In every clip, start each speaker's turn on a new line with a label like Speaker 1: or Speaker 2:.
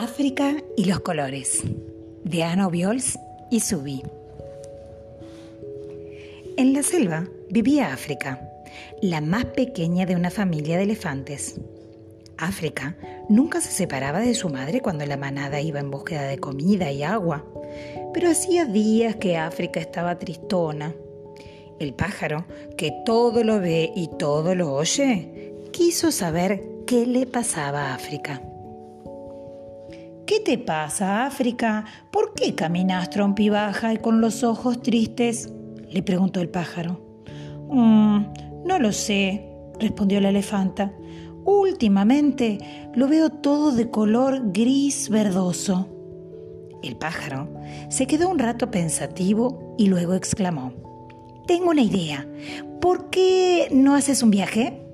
Speaker 1: África y los colores, de Ana Obiols y Subi. En la selva vivía África, la más pequeña de una familia de elefantes. África nunca se separaba de su madre cuando la manada iba en búsqueda de comida y agua, pero hacía días que África estaba tristona. El pájaro, que todo lo ve y todo lo oye, quiso saber qué le pasaba a África. ¿Qué te pasa, África? ¿Por qué caminas trompibaja y con los ojos tristes? le preguntó el pájaro. Mm, no lo sé, respondió la elefanta. Últimamente lo veo todo de color gris verdoso. El pájaro se quedó un rato pensativo y luego exclamó, Tengo una idea. ¿Por qué no haces un viaje?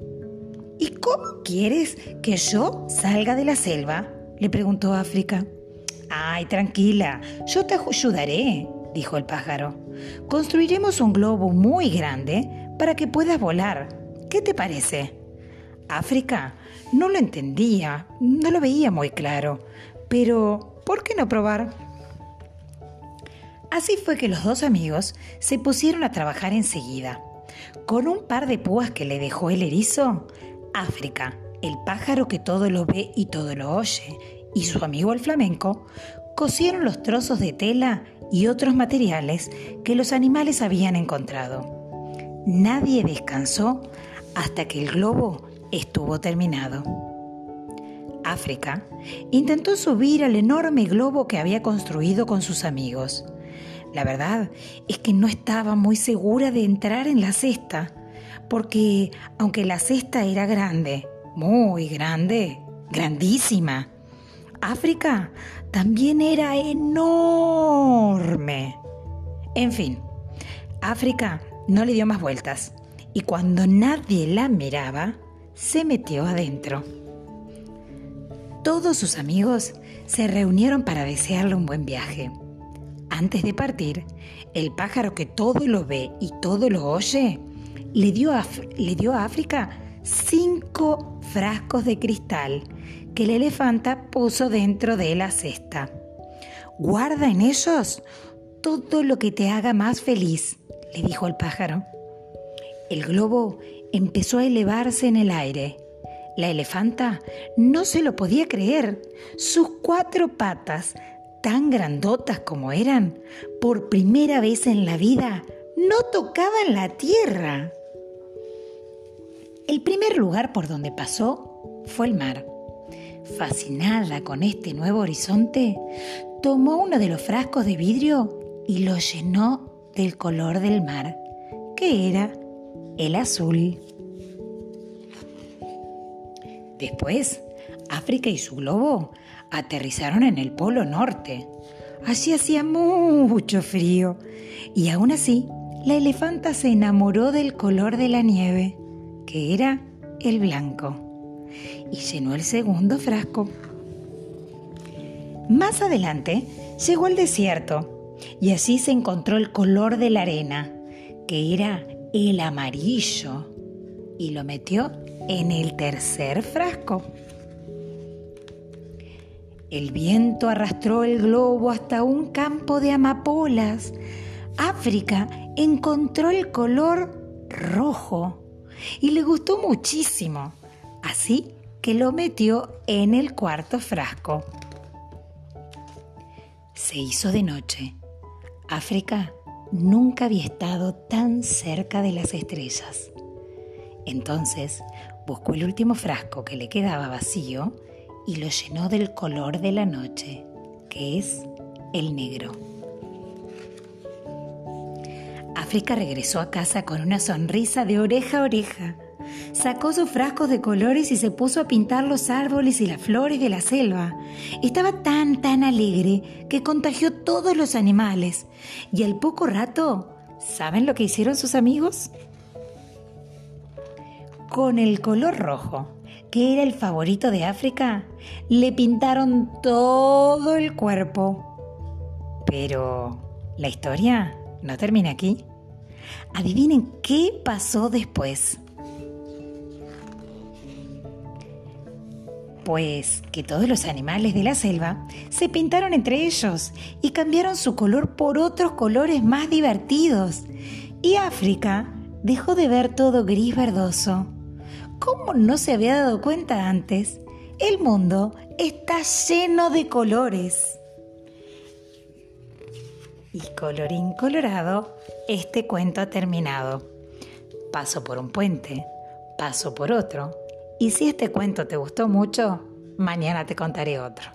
Speaker 1: ¿Y cómo quieres que yo salga de la selva? Le preguntó África. Ay, tranquila, yo te ayudaré, dijo el pájaro. Construiremos un globo muy grande para que puedas volar. ¿Qué te parece? África no lo entendía, no lo veía muy claro, pero ¿por qué no probar? Así fue que los dos amigos se pusieron a trabajar enseguida. Con un par de púas que le dejó el erizo, África el pájaro que todo lo ve y todo lo oye, y su amigo el flamenco, cosieron los trozos de tela y otros materiales que los animales habían encontrado. Nadie descansó hasta que el globo estuvo terminado. África intentó subir al enorme globo que había construido con sus amigos. La verdad es que no estaba muy segura de entrar en la cesta, porque aunque la cesta era grande muy grande, grandísima. África también era enorme. En fin, África no le dio más vueltas y cuando nadie la miraba, se metió adentro. Todos sus amigos se reunieron para desearle un buen viaje. Antes de partir, el pájaro que todo lo ve y todo lo oye, le dio a, le dio a África cinco frascos de cristal que la elefanta puso dentro de la cesta. Guarda en ellos todo lo que te haga más feliz, le dijo el pájaro. El globo empezó a elevarse en el aire. La elefanta no se lo podía creer. Sus cuatro patas, tan grandotas como eran, por primera vez en la vida, no tocaban la tierra. El primer lugar por donde pasó fue el mar. Fascinada con este nuevo horizonte, tomó uno de los frascos de vidrio y lo llenó del color del mar, que era el azul. Después, África y su globo aterrizaron en el Polo Norte. Allí hacía mucho frío y aún así la elefanta se enamoró del color de la nieve que era el blanco, y llenó el segundo frasco. Más adelante llegó al desierto y así se encontró el color de la arena, que era el amarillo, y lo metió en el tercer frasco. El viento arrastró el globo hasta un campo de amapolas. África encontró el color rojo y le gustó muchísimo, así que lo metió en el cuarto frasco. Se hizo de noche. África nunca había estado tan cerca de las estrellas. Entonces buscó el último frasco que le quedaba vacío y lo llenó del color de la noche, que es el negro. África regresó a casa con una sonrisa de oreja a oreja. Sacó sus frascos de colores y se puso a pintar los árboles y las flores de la selva. Estaba tan, tan alegre que contagió todos los animales. Y al poco rato, ¿saben lo que hicieron sus amigos? Con el color rojo, que era el favorito de África, le pintaron todo el cuerpo. Pero la historia no termina aquí. Adivinen qué pasó después. Pues que todos los animales de la selva se pintaron entre ellos y cambiaron su color por otros colores más divertidos. Y África dejó de ver todo gris verdoso. ¿Cómo no se había dado cuenta antes? El mundo está lleno de colores. Y colorín colorado, este cuento ha terminado. Paso por un puente, paso por otro. Y si este cuento te gustó mucho, mañana te contaré otro.